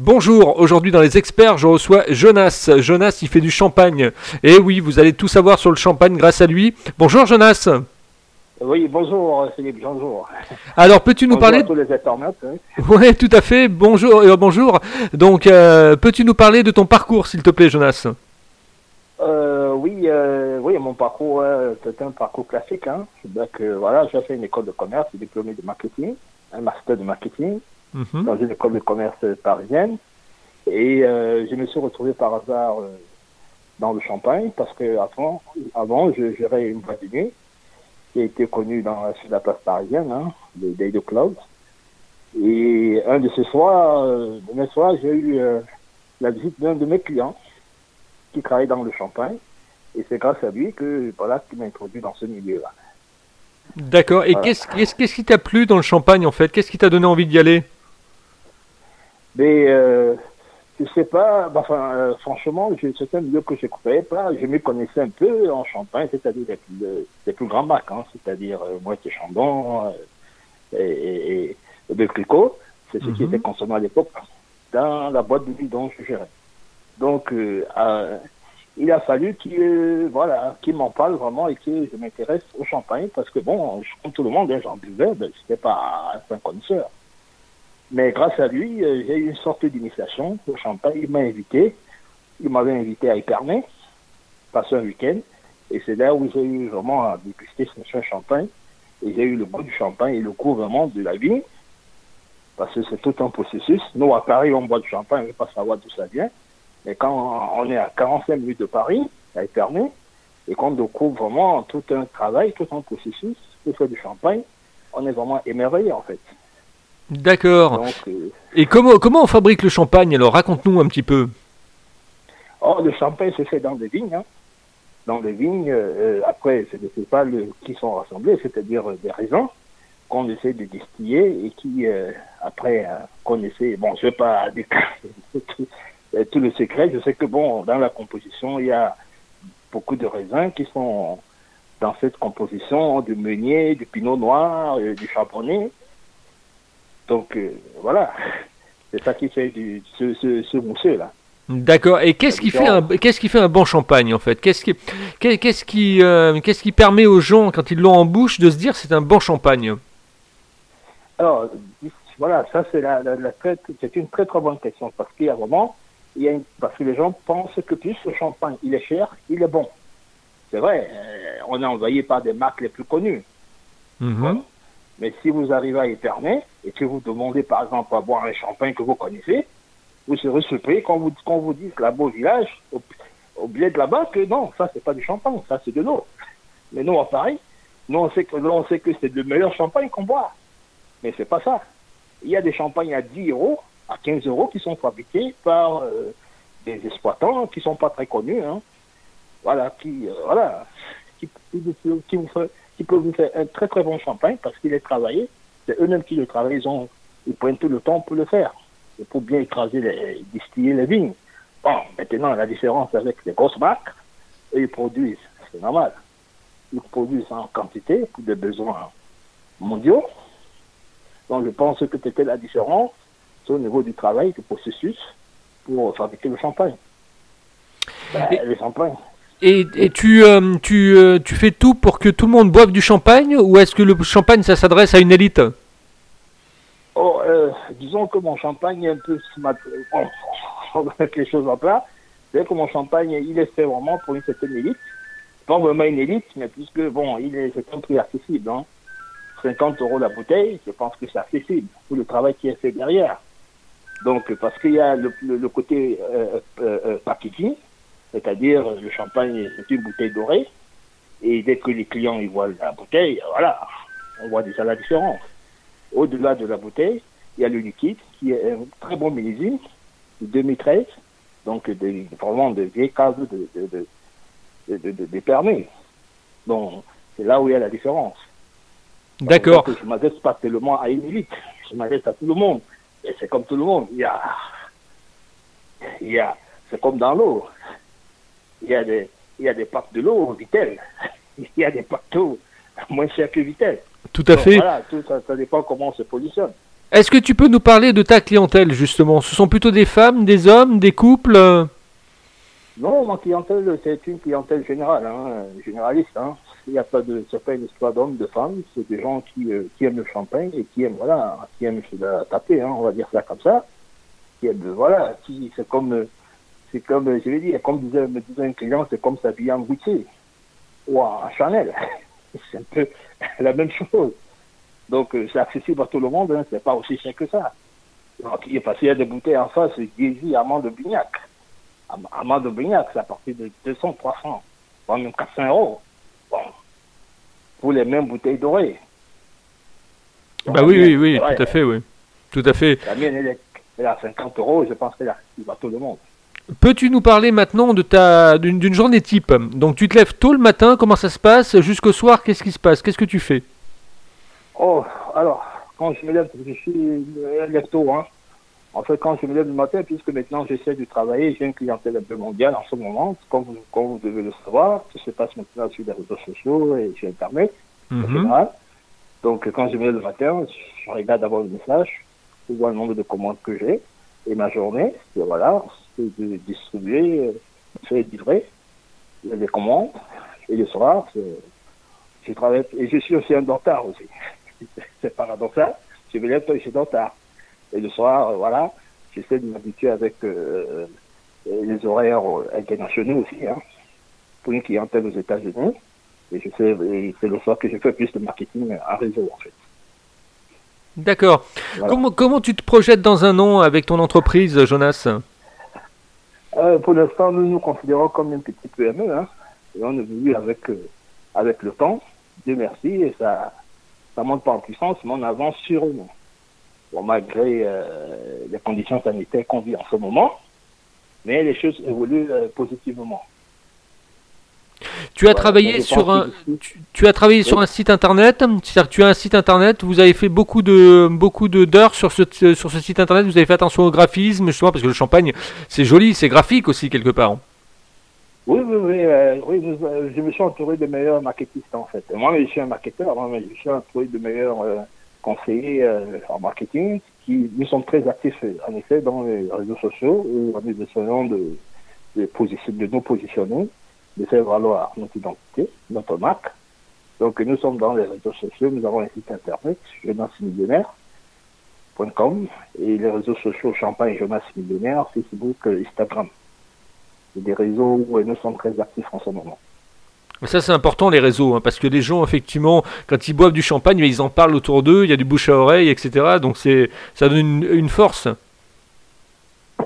Bonjour, aujourd'hui dans les experts, je reçois Jonas. Jonas, il fait du champagne. Et oui, vous allez tout savoir sur le champagne grâce à lui. Bonjour Jonas. Oui, bonjour Philippe, bonjour. Alors, peux-tu nous Bonjour parler à tous les internautes. hein. Oui, tout à fait. Bonjour, euh, bonjour. Donc, euh, peux-tu nous parler de ton parcours, s'il te plaît, Jonas? Euh, oui, euh, oui, mon parcours, c'est un parcours classique. Hein. Donc, voilà, j'ai fait une école de commerce, diplômé de marketing, un master de marketing Mhm. dans une école de commerce parisienne. Et euh, je me suis retrouvé par hasard euh, dans le champagne parce que avant, avant je gérais une boîte de nuit qui a été connue dans, sur la place parisienne, hein, le Day de Club. Et un de ces soirs, euh, de mes soirs, j'ai eu euh, la visite d'un de mes clients qui travaille dans le champagne. Et c'est grâce à lui que voilà qui m'a introduit dans ce milieu-là. D'accord. Et Voilà. qu'est-ce qu'est-ce- qu'est-ce qui t'a plu dans le champagne, en fait? Qu'est-ce qui t'a donné envie d'y aller? Mais euh, je sais pas, bah, enfin, euh, franchement, c'est un milieu que je ne connaissais pas. Je me connaissais un peu en Champagne, c'est-à-dire les, plus- le- les plus grands bacs, hein, c'est-à-dire euh, Moitié Chambon euh, et, et, et de Clicquot. C'est ce qui Mhm. était consommé à l'époque dans la boîte de nuit dont je gérais. Donc, euh, il a fallu qu'il voilà, qu'il m'en parle vraiment et que je m'intéresse au champagne parce que, bon, je- comme tout le monde, hein, j'en buvais, ben, je n'étais pas un connaisseur. Mais grâce à lui, euh, j'ai eu une sorte d'initiation au champagne. Il m'a invité. Il m'avait invité à Épernay, passer un week-end. Et c'est là où j'ai eu vraiment à déguster ce champagne. Et j'ai eu le goût du champagne et le goût vraiment de la vigne. Parce que c'est tout un processus. Nous, à Paris, on boit du champagne, on ne veut pas savoir d'où ça vient. Mais quand on est à 45 minutes de Paris, à Épernay, et qu'on découvre vraiment tout un travail, tout un processus pour faire du champagne, on est vraiment émerveillé en fait. D'accord. Euh, Et comment, comment on fabrique le champagne Alors, raconte-nous un petit peu. Or, le champagne se fait dans des vignes. hein. Dans des vignes, euh, après, c'est des cépales qui sont rassemblés, c'est-à-dire euh, des raisins qu'on essaie de distiller et qui, euh, après, euh, qu'on essaie... Bon, je ne vais pas décrire tout, euh, tout le secret. Je sais que, bon, dans la composition, il y a beaucoup de raisins qui sont dans cette composition, du meunier, du pinot noir, du charbonnet. Donc, euh, voilà. C'est ça qui fait du, ce, ce, ce mousseux-là. D'accord. Et qu'est-ce qui, fait un, qu'est-ce qui fait un bon champagne, en fait? Qu'est-ce qui, qu'est- qu'est-ce qui, euh, qu'est-ce qui permet aux gens, quand ils l'ont en bouche, de se dire c'est un bon champagne? Alors, voilà, ça c'est la, la, la très- c'est une très très bonne question parce qu'il y a vraiment, il y a une- parce que les gens pensent que plus le champagne il est cher, il est bon. C'est vrai, euh, on est envoyé par des marques les plus connues. Mhm. Mais si vous arrivez à Épernay et que vous demandez par exemple à boire un champagne que vous connaissez, vous serez surpris quand vous, quand vous dites là-bas au village, au, bled de là-bas, que non, ça c'est pas du champagne, ça c'est de l'eau. Mais nous à Paris, nous on sait que, nous, on sait que c'est le meilleur champagne qu'on boit. Mais c'est pas ça. Il y a des champagnes à 10 euros, à 15 euros qui sont fabriqués par euh, des exploitants qui sont pas très connus. Hein. Voilà, qui, euh, voilà, qui, peuvent vous faire un très très bon champagne parce qu'il est travaillé. C'est eux-mêmes qui le travaillent. Ils, ont, ils prennent tout le temps pour le faire. Et pour bien écraser, les, distiller les vignes. Bon, maintenant, la différence avec les grosses marques, eux, ils produisent, c'est normal. Ils produisent en quantité pour des besoins mondiaux. Donc, je pense que c'était la différence c'est au niveau du travail, du processus pour fabriquer le champagne. Ben, Et- le champagne, Et, tu, euh, tu, euh, tu fais tout pour que tout le monde boive du champagne ou est-ce que le champagne ça s'adresse à une élite? Oh, euh, disons que mon champagne est un peu on va mettre les choses en plat. C'est que mon champagne, il est fait vraiment pour une certaine élite. Pas vraiment une élite, mais puisque, bon, il est, c'est un prix accessible. Hein. 50 euros la bouteille, je pense que c'est accessible pour le travail qui est fait derrière. Donc, parce qu'il y a le, le, le côté euh, euh, packaging, c'est-à-dire euh, le champagne, c'est une bouteille dorée. Et dès que les clients ils voient la bouteille, voilà, on voit déjà la différence. Au-delà de la bouteille, il y a le liquide qui est un très bon millésime de 2013, donc de, vraiment de vieilles cases de, de, de, de, permis. Donc, c'est là où il y a la différence. D'accord. Je ne m'adresse pas tellement à une élite, je m'adresse à tout le monde. Et c'est comme tout le monde. Il y a, il y a, c'est comme dans l'eau. Il y a des, il y a des packs de l'eau Vitel. Il y a des d'eau moins chers que Vitel. Tout à Donc, fait. Voilà, tout ça, ça dépend comment on se positionne. Est-ce que tu peux nous parler de ta clientèle justement? Ce sont plutôt des femmes, des hommes, des couples? Non, ma clientèle, c'est une clientèle générale, hein, généraliste. Hein. Il n'y a pas de, c'est pas une histoire d'hommes, de femmes. C'est des gens qui, euh, qui, aiment le champagne et qui aiment, voilà, qui aiment se la taper, hein, on va dire ça comme ça. Qui aiment, voilà, qui, c'est comme, c'est comme, je vais dire, comme disait, me disait un client, c'est comme s'habiller en Gucci ou en Chanel. c'est un peu la même chose. Donc, euh, c'est accessible à tout le monde, hein, c'est pas aussi cher que ça. Donc, il y a des bouteilles en face, Gézy, Amand de Bignac. Amand de Bignac, c'est à partir de 200, 300, voire même 400 euros. Bon. Pour les mêmes bouteilles dorées. bah oui, oui, oui, tout à fait, oui. Tout à fait. La mienne, elle est, elle à 50 euros, je pense qu'elle accessible à tout le monde. Peux-tu nous parler maintenant de ta d'une journée type? Donc tu te lèves tôt le matin, comment ça se passe? Jusqu'au soir, qu'est-ce qui se passe? Qu'est-ce que tu fais? Oh, alors, quand je me lève, je suis lève tôt, hein. En fait, quand je me lève le matin, puisque maintenant j'essaie de travailler, j'ai une clientèle un peu mondiale en ce moment, comme vous, comme vous devez le savoir, tout se passe maintenant sur les réseaux sociaux et sur Internet, mm Donc, quand je me lève le matin, je regarde d'abord le message, je vois le nombre de commandes que j'ai, et ma journée, c'est voilà, c'est de distribuer, de faire livrer les commandes, et le soir, je travaille, et je suis aussi un dentard aussi. c'est paradoxal. Je me lève je dors tard. Et le soir, euh, voilà, j'essaie de m'habituer avec euh, les horaires internationaux aussi, hein, pour une clientèle aux États-Unis. Et je sais, c'est le soir que je fais plus de marketing à réseau, en fait. D'accord. Comment, comment tu te projettes dans un an avec ton entreprise, Jonas? Euh, Pour l'instant, nous nous considérons comme une petite PME. Hein, et on évolue avec, avec le temps. Dieu merci. Et ça, ça monte pas en puissance, mais on avance sûrement. Bon, malgré euh, les conditions sanitaires qu'on vit en ce moment, mais les choses évoluent euh, positivement. Tu as travaillé sur un, tu, as travaillé sur un site internet. C'est-à-dire que tu as un site internet. Vous avez fait beaucoup de beaucoup de d'heures sur ce sur ce site internet. Vous avez fait attention au graphisme, justement parce que le champagne, c'est joli, c'est graphique aussi quelque part. Oui, oui, oui, euh, oui euh, je me suis entouré de meilleurs marketistes en fait. Moi, je suis un marketeur, moi, je suis entouré de meilleurs euh, conseillers en marketing qui nous sommes très actifs en effet dans les réseaux sociaux où nous essayons de, de, de nous positionner, de faire valoir notre identité, notre marque. Donc nous sommes dans les réseaux sociaux, nous avons un site internet, jeunesse-millionnaire.com et les réseaux sociaux Champagne Jeunesse Millionnaire, Facebook, Instagram des réseaux où nous sommes très actifs en ce moment. Ça c'est important les réseaux, hein, parce que les gens effectivement, quand ils boivent du champagne, ils en parlent autour d'eux, il y a du bouche à oreille, etc. Donc c'est, ça donne une, force.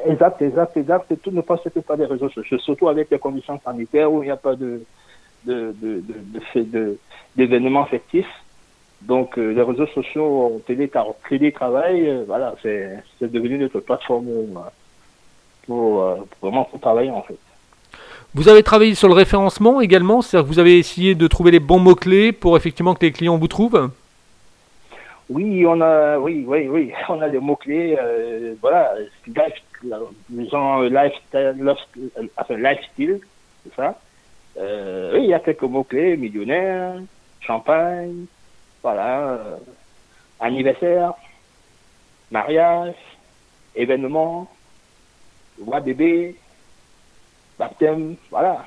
Exact, exact, exact. Et tout ne passe que par les réseaux sociaux, surtout avec les conditions sanitaires où il n'y a pas de, de, de, de, d'événements effectifs. Donc euh, les réseaux sociaux, télétravail, euh, voilà, c'est, devenu notre plateforme euh, pour, vraiment pour travailler en fait. Vous avez travaillé sur le référencement également, c'est-à-dire que vous avez essayé de trouver les bons mots-clés pour effectivement que les clients vous trouvent? Oui, on a, oui, oui, oui, on a des mots-clés, euh, voilà, les gens lifestyle, enfin, lifestyle, c'est ça. Euh, oui, il y a quelques mots-clés, millionnaire, champagne, voilà, anniversaire, mariage, événement, voix bébé, baptême, voilà.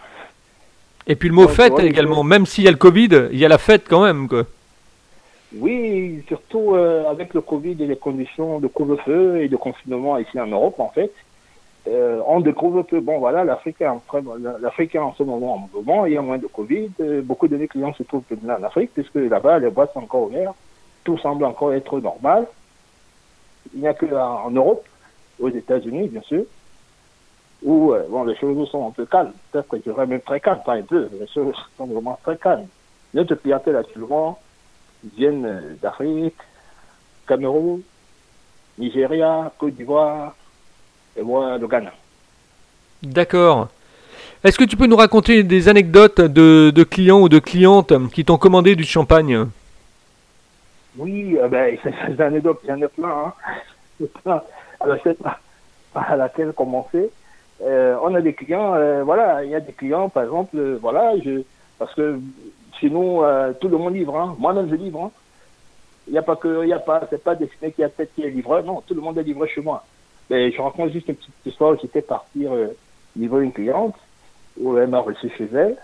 Et puis le mot fête également, même s'il y a le Covid, il y a la fête quand même. Quoi. Oui, surtout euh, avec le Covid et les conditions de couvre-feu et de confinement ici en Europe, en fait. Euh, on découvre que, bon, voilà, l'Afrique est, en, en ce moment en mouvement, il y a moins de Covid. Euh, beaucoup de mes clients se trouvent maintenant en Afrique, puisque là-bas, les boîtes sont encore ouvertes. Tout semble encore être normal. Il n'y a que en Europe, aux États-Unis, bien sûr, où euh, bon, les choses sont un peu calmes. Peut-être que je dirais même très calmes, pas un peu. Les choses sont vraiment très calmes. Notre clientèle actuellement viennent d'Afrique, Cameroun, Nigeria, Côte d'Ivoire et moi le Ghana. D'accord. Est-ce que tu peux nous raconter des anecdotes de, de clients ou de clientes qui t'ont commandé du champagne? Oui, euh, ben, ces anecdotes, il y en a plein. Hein. Alors, je sais pas à laquelle commencer. Euh, on a des clients, euh, voilà, il y a des clients, par exemple, euh, voilà, je, parce que sinon, tout le monde livre, hein. moi-même je livre. Hein. Il n'y a pas que, il y a pas, c'est pas destiné qu'il y a qui est livreur. Non, tout le monde est livré chez moi. Mais je raconte juste une petite histoire. J'étais partir euh, livrer une cliente où elle m'a reçu chez elle.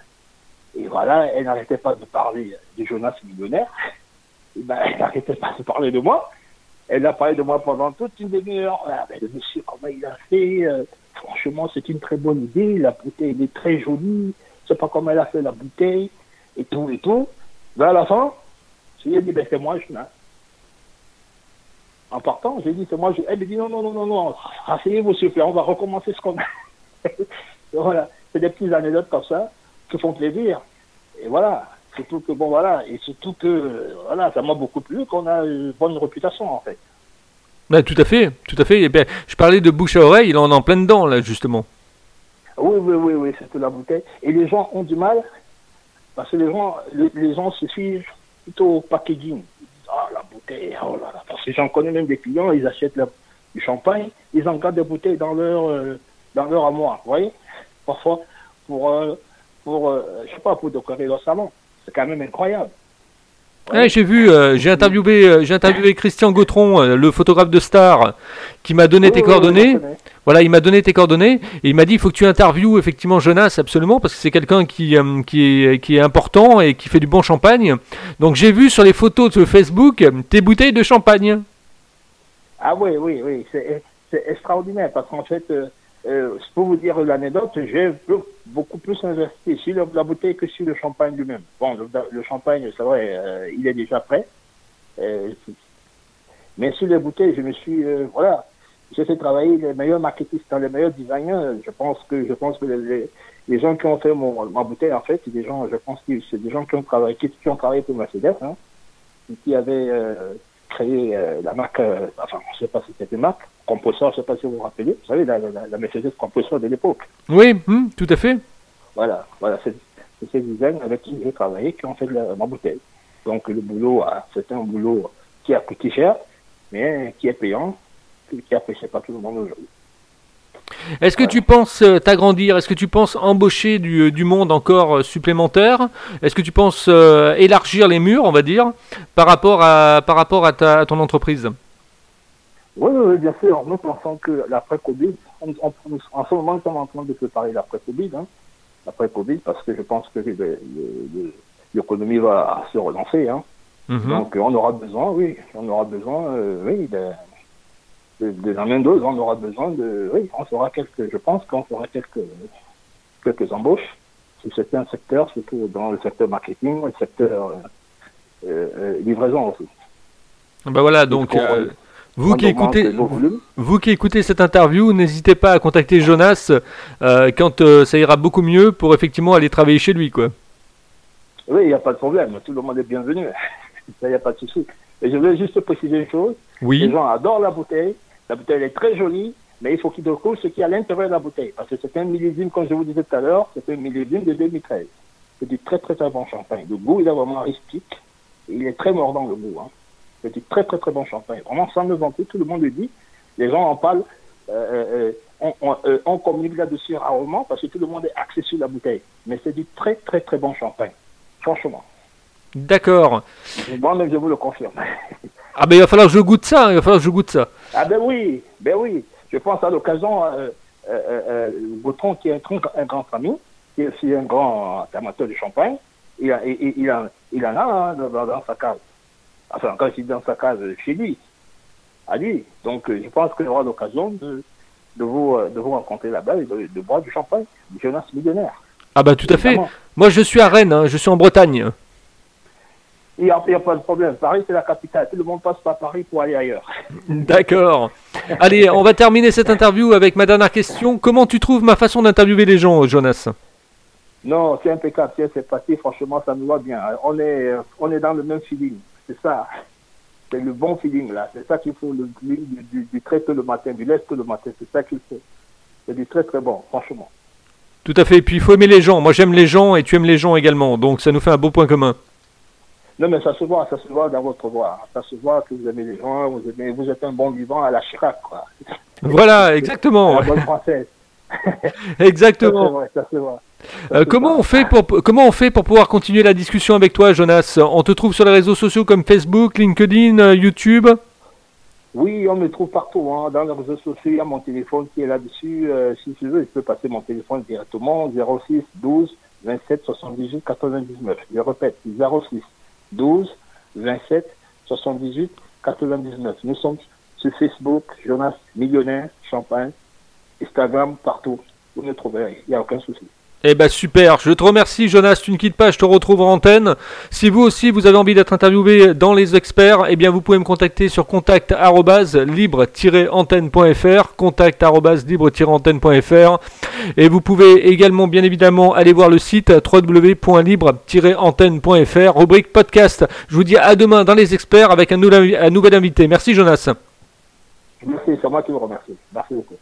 Et voilà, elle n'arrêtait pas de parler de Jonas millionnaire. Et ben, elle n'arrêtait pas de parler de moi. Elle a parlé de moi pendant toute une demi-heure. Ah, le monsieur, comment il a fait euh, Franchement, c'est une très bonne idée. La bouteille, elle est très jolie. Je sais pas comment elle a fait la bouteille. Et tout, et tout. Ben, à la fin, je lui ai dit, ben, c'est moi, je En partant, j'ai dit, c'est moi, je... Elle me dit, non, non, non, non, non. Asseyez-vous, s'il vous plaît, on va recommencer ce qu'on a. voilà. C'est des petites anecdotes comme ça qui font plaisir. Et voilà. Surtout que, bon, voilà. Et surtout que, voilà, ça m'a beaucoup plu qu'on a une bonne réputation, en fait. Ben, tout à fait, tout à fait. Et ben, je parlais de bouche à oreille, il en est en plein dedans, là, justement. Oui, oui, oui, oui, c'est la bouteille. Et les gens ont du mal, parce que les gens, les, gens se suivent plutôt au packaging. Ah, la bouteille, oh là là. Parce que j'en connais même des clients, ils achètent du champagne, ils en gardent des bouteilles dans leur, euh, dans leur armoire, vous voyez? Parfois, pour, euh, pour euh, je sais pas, pour décorer leur salon. C'est quand même incroyable. j'ai vu, euh, j'ai interviewé, euh, j'ai interviewé Christian Gautron, le photographe de Star, qui m'a donné tes coordonnées. Voilà, il m'a donné tes coordonnées et il m'a dit il faut que tu interviewes effectivement Jonas absolument parce que c'est quelqu'un qui, qui, est, qui est important et qui fait du bon champagne. Donc j'ai vu sur les photos de Facebook tes bouteilles de champagne. Ah oui, oui, oui, c'est extraordinaire parce qu'en fait, euh, pour vous dire l'anecdote, j'ai beaucoup plus investi sur la bouteille que sur le champagne lui-même. Bon, le, champagne, c'est vrai, euh, il est déjà prêt. Euh, mais sur les bouteilles, je me suis, euh, voilà, j'ai fait travailler les meilleurs marketistes, les meilleurs designers. Je pense que, je pense que les, les gens qui ont fait mon, ma bouteille, en fait, c'est des gens, je pense que c'est des gens qui ont travaillé, qui, ont travaillé pour Mercedes, hein, qui avaient créé la marque, enfin, je ne sais pas si c'était une marque, compresseur, je ne sais pas si vous vous rappelez, vous savez, la, la, Mercedes compresseur de l'époque. Oui, hmm, tout à fait. Voilà, voilà c'est ces designs avec qui j'ai travaillé qui ont fait la, ma bouteille. Donc le boulot, c'est un boulot qui a coûté cher, mais qui est payant, qui apprécie pas tout le monde aujourd'hui. Est-ce que tu penses euh, t'agrandir Est-ce que tu penses embaucher du, euh, du monde encore euh, supplémentaire? Est-ce que tu penses élargir les murs, on va dire, par rapport à, par rapport à, ta, à ton entreprise? Oui, oui, bien sûr. Nous pensons que l'après-Covid, en ce moment, nous sommes en train de préparer l'après-Covid, hein, l'après-Covid, parce que je pense que l'économie va se relancer. Hein. Mhm. Donc, on aura besoin, oui, on aura besoin, euh, oui, de, des amendeuses, on aura besoin de, oui, on fera quelques, je pense qu'on fera quelques, quelques embauches sur certains secteurs, surtout dans le secteur marketing, le secteur euh, euh, livraison aussi. Ben voilà, donc. Vous qui, écoutez, vous qui écoutez cette interview, n'hésitez pas à contacter Jonas euh, quand euh, ça ira beaucoup mieux pour effectivement aller travailler chez lui. Quoi. Oui, il n'y a pas de problème. Tout le monde est bienvenu. Il n'y a pas de souci. Et je veux juste préciser une chose. Oui. Les gens adorent la bouteille. La bouteille est très jolie, mais il faut qu'ils découvrent ce qui est à l'intérieur de la bouteille. Parce que c'est un millésime, comme je vous disais tout à l'heure, c'est un millésime de 2013. C'est du très très très bon champagne. Le goût, il est vraiment rustique. Il est très mordant le goût. Hein. C'est du très très très bon champagne. Vraiment, sans me vanter, tout le monde le dit. Les gens en parlent. Euh, euh, on, euh, on, communique là-dessus rarement parce que tout le monde est axé sur la bouteille. Mais c'est du très très très bon champagne. Franchement. D'accord. Moi-même, je vous le confirme. ah ben il va falloir que je goûte ça. Il va falloir que je goûte ça. Ah ben oui, ben oui. Je pense à l'occasion, euh, euh, Gautron, qui est un, un, grand ami, qui est aussi un grand amateur de champagne, il, a, il, il, a, il en a hein, dans, dans sa cave. Enfin, quand il est dans sa case chez lui, à lui. Donc, euh, je pense qu'il aura l'occasion de, de, vous, euh, de vous rencontrer là-bas et de, boire du champagne, du Jonas millionnaire. Ah bah tout à fait. Moi, je suis à Rennes, hein, je suis en Bretagne. Il n'y a, a, pas de problème. Paris, c'est la capitale. Tout le monde passe par Paris pour aller ailleurs. D'accord. Allez, on va terminer cette interview avec ma dernière question. Comment tu trouves ma façon d'interviewer les gens, Jonas? Non, c'est impeccable. C'est parti. Franchement, ça nous va bien. On est, on est dans le même feeling. C'est ça. C'est le bon feeling là. C'est ça qu'il faut, le, du, du, du très tôt le matin, du lait le matin. C'est ça qu'il faut. C'est du très très bon, franchement. Tout à fait. Et puis il faut aimer les gens. Moi j'aime les gens et tu aimes les gens également. Donc ça nous fait un beau point commun. Non, mais ça se voit, ça se voit dans votre voix. Ça se voit que vous aimez les gens, vous, aimez, vous êtes un bon vivant à la Chirac, quoi. Voilà, exactement. la bonne française. exactement. Ça se voit, Euh, comment on fait pour comment on fait pour pouvoir continuer la discussion avec toi, Jonas? On te trouve sur les réseaux sociaux comme Facebook, LinkedIn, euh, YouTube? Oui, on me trouve partout. Hein. Dans les réseaux sociaux, il y a mon téléphone qui est là-dessus. Euh, si tu veux, je peux passer mon téléphone directement 06 12 27 78 99. Je répète, 06 12 27 78 99. Nous sommes sur Facebook, Jonas Millionnaire, Champagne, Instagram, partout. Vous nous trouverez, il n'y a aucun souci. Eh ben super, je te remercie Jonas, tu ne quittes pas, je te retrouve en antenne. Si vous aussi vous avez envie d'être interviewé dans les experts, eh bien vous pouvez me contacter sur contact libre-antenne.fr, contact libre-antenne.fr et vous pouvez également bien évidemment aller voir le site www.libre-antenne.fr, rubrique podcast. Je vous dis à demain dans les experts avec un nouvel, un nouvel invité. Merci Jonas. Merci, c'est moi qui vous remercie. Merci beaucoup.